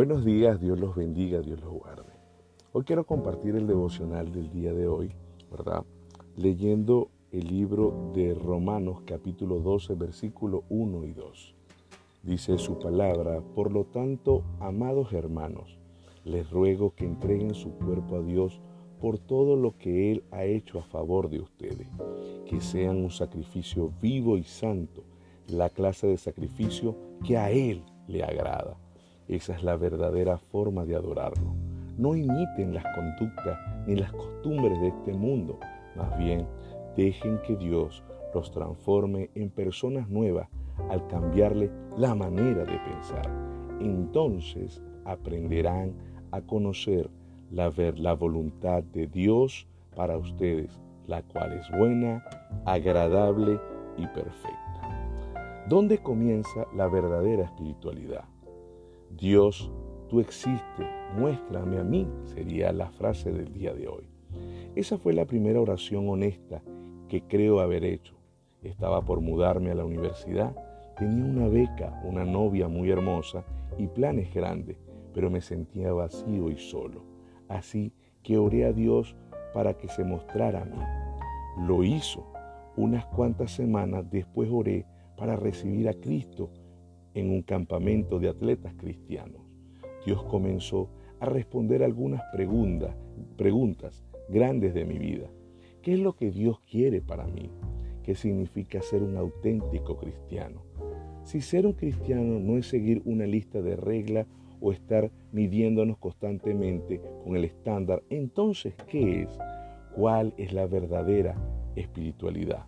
Buenos días, Dios los bendiga, Dios los guarde. Hoy quiero compartir el devocional del día de hoy, ¿verdad? Leyendo el libro de Romanos capítulo 12, versículo 1 y 2. Dice su palabra, por lo tanto, amados hermanos, les ruego que entreguen su cuerpo a Dios por todo lo que Él ha hecho a favor de ustedes, que sean un sacrificio vivo y santo, la clase de sacrificio que a Él le agrada esa es la verdadera forma de adorarlo. No imiten las conductas ni las costumbres de este mundo. Más bien, dejen que Dios los transforme en personas nuevas al cambiarle la manera de pensar. Entonces aprenderán a conocer la, la voluntad de Dios para ustedes, la cual es buena, agradable y perfecta. ¿Dónde comienza la verdadera espiritualidad? Dios, tú existes, muéstrame a mí, sería la frase del día de hoy. Esa fue la primera oración honesta que creo haber hecho. Estaba por mudarme a la universidad, tenía una beca, una novia muy hermosa y planes grandes, pero me sentía vacío y solo. Así que oré a Dios para que se mostrara a mí. Lo hizo. Unas cuantas semanas después oré para recibir a Cristo en un campamento de atletas cristianos. Dios comenzó a responder algunas preguntas, grandes de mi vida. ¿Qué es lo que Dios quiere para mí? ¿Qué significa ser un auténtico cristiano? Si ser un cristiano no es seguir una lista de reglas o estar midiéndonos constantemente con el estándar, entonces, ¿qué es? ¿Cuál es la verdadera espiritualidad?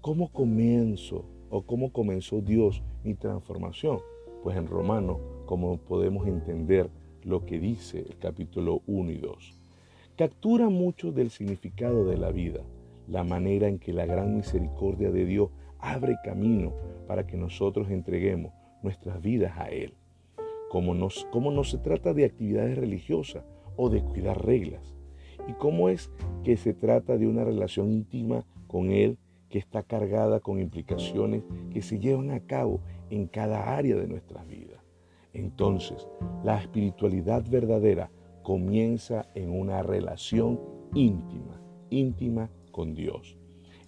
¿Cómo comienzo o cómo comenzó Dios mi transformación. Pues en Romano, como podemos entender lo que dice el capítulo 1 y 2, captura mucho del significado de la vida, la manera en que la gran misericordia de Dios abre camino para que nosotros entreguemos nuestras vidas a Él. Como, nos, como no se trata de actividades religiosas o de cuidar reglas, y cómo es que se trata de una relación íntima con Él que está cargada con implicaciones que se llevan a cabo en cada área de nuestras vidas. Entonces, la espiritualidad verdadera comienza en una relación íntima, íntima con Dios.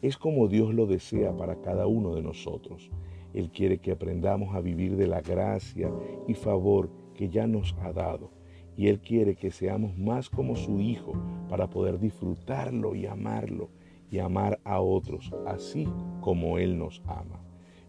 Es como Dios lo desea para cada uno de nosotros. Él quiere que aprendamos a vivir de la gracia y favor que ya nos ha dado. Y Él quiere que seamos más como su Hijo para poder disfrutarlo y amarlo y amar a otros así como Él nos ama.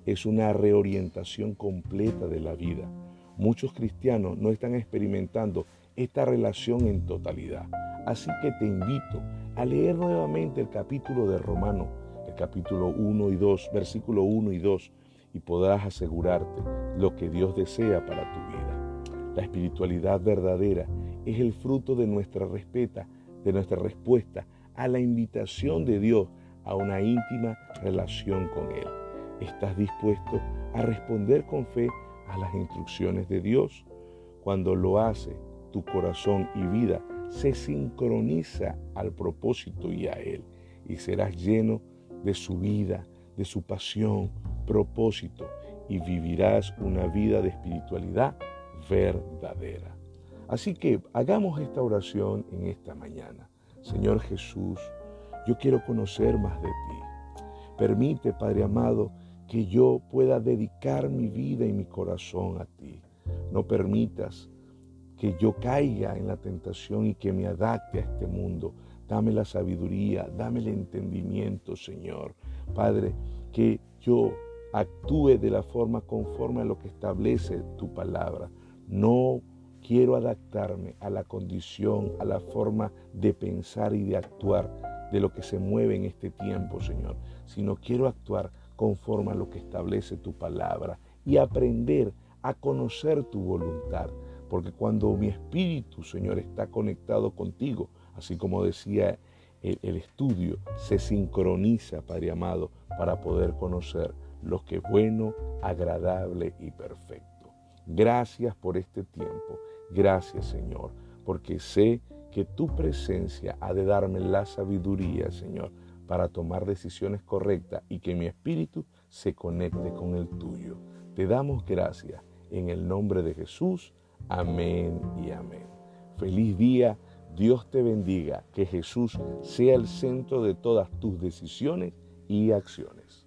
Es una reorientación completa de la vida. Muchos cristianos no están experimentando esta relación en totalidad. Así que te invito a leer nuevamente el capítulo de Romano, el capítulo 1 y 2, versículo 1 y 2, y podrás asegurarte lo que Dios desea para tu vida. La espiritualidad verdadera es el fruto de nuestra respeta, de nuestra respuesta a la invitación de Dios a una íntima relación con Él. ¿Estás dispuesto a responder con fe a las instrucciones de Dios? Cuando lo hace, tu corazón y vida se sincroniza al propósito y a Él y serás lleno de su vida, de su pasión, propósito y vivirás una vida de espiritualidad verdadera. Así que hagamos esta oración en esta mañana. Señor Jesús, yo quiero conocer más de ti. Permite, Padre amado, que yo pueda dedicar mi vida y mi corazón a ti. No permitas que yo caiga en la tentación y que me adapte a este mundo. Dame la sabiduría, dame el entendimiento, Señor. Padre, que yo actúe de la forma conforme a lo que establece tu palabra. No quiero adaptarme a la condición, a la forma de pensar y de actuar de lo que se mueve en este tiempo, Señor, sino quiero actuar conforme a lo que establece tu palabra y aprender a conocer tu voluntad. Porque cuando mi espíritu, Señor, está conectado contigo, así como decía el, estudio, se sincroniza, Padre amado, para poder conocer lo que es bueno, agradable y perfecto. Gracias por este tiempo. Gracias, Señor, porque sé que tu presencia ha de darme la sabiduría, Señor, para tomar decisiones correctas y que mi espíritu se conecte con el tuyo. Te damos gracias en el nombre de Jesús. Amén y amén. Feliz día, Dios te bendiga, que Jesús sea el centro de todas tus decisiones y acciones.